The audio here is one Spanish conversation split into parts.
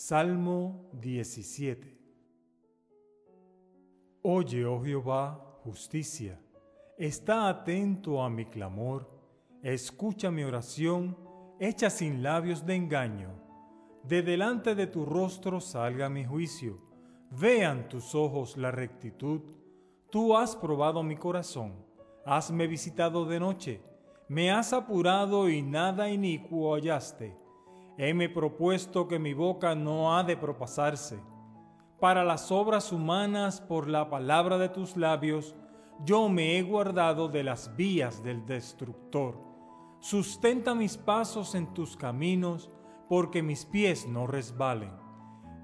Salmo 17 Oye, oh Jehová, justicia, está atento a mi clamor, escucha mi oración, hecha sin labios de engaño. De delante de tu rostro salga mi juicio, vean tus ojos la rectitud. Tú has probado mi corazón, hasme visitado de noche, me has apurado y nada inicuo hallaste heme propuesto que mi boca no ha de propasarse. Para las obras humanas, por la palabra de tus labios, yo me he guardado de las vías del destructor. Sustenta mis pasos en tus caminos, porque mis pies no resbalen.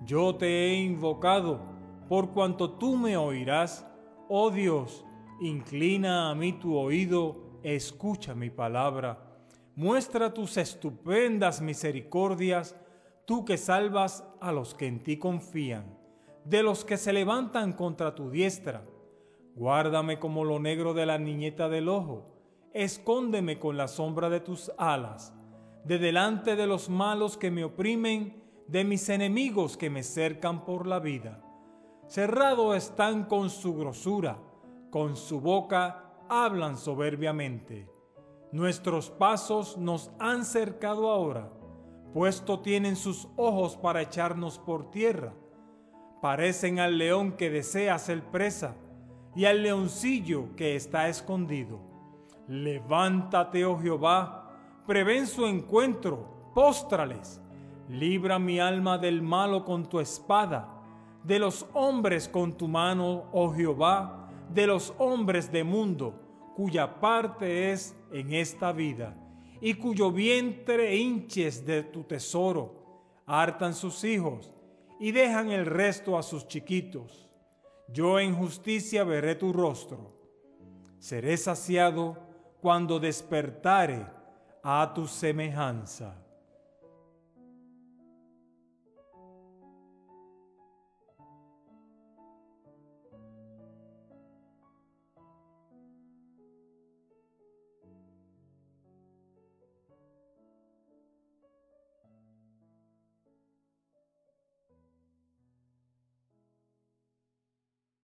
Yo te he invocado, por cuanto tú me oirás. Oh Dios, inclina a mí tu oído, escucha mi palabra Muestra tus estupendas misericordias, tú que salvas a los que en ti confían, de los que se levantan contra tu diestra. Guárdame como lo negro de la niñeta del ojo, escóndeme con la sombra de tus alas, de delante de los malos que me oprimen, de mis enemigos que me cercan por la vida. Cerrado están con su grosura, con su boca hablan soberbiamente. Nuestros pasos nos han cercado ahora, puesto tienen sus ojos para echarnos por tierra. Parecen al león que desea ser presa y al leoncillo que está escondido. Levántate, oh Jehová, prevén su encuentro, póstrales. Libra mi alma del malo con tu espada, de los hombres con tu mano, oh Jehová, de los hombres de mundo cuya parte es en esta vida, y cuyo vientre hinches de tu tesoro, hartan sus hijos y dejan el resto a sus chiquitos. Yo en justicia veré tu rostro. Seré saciado cuando despertare a tu semejanza.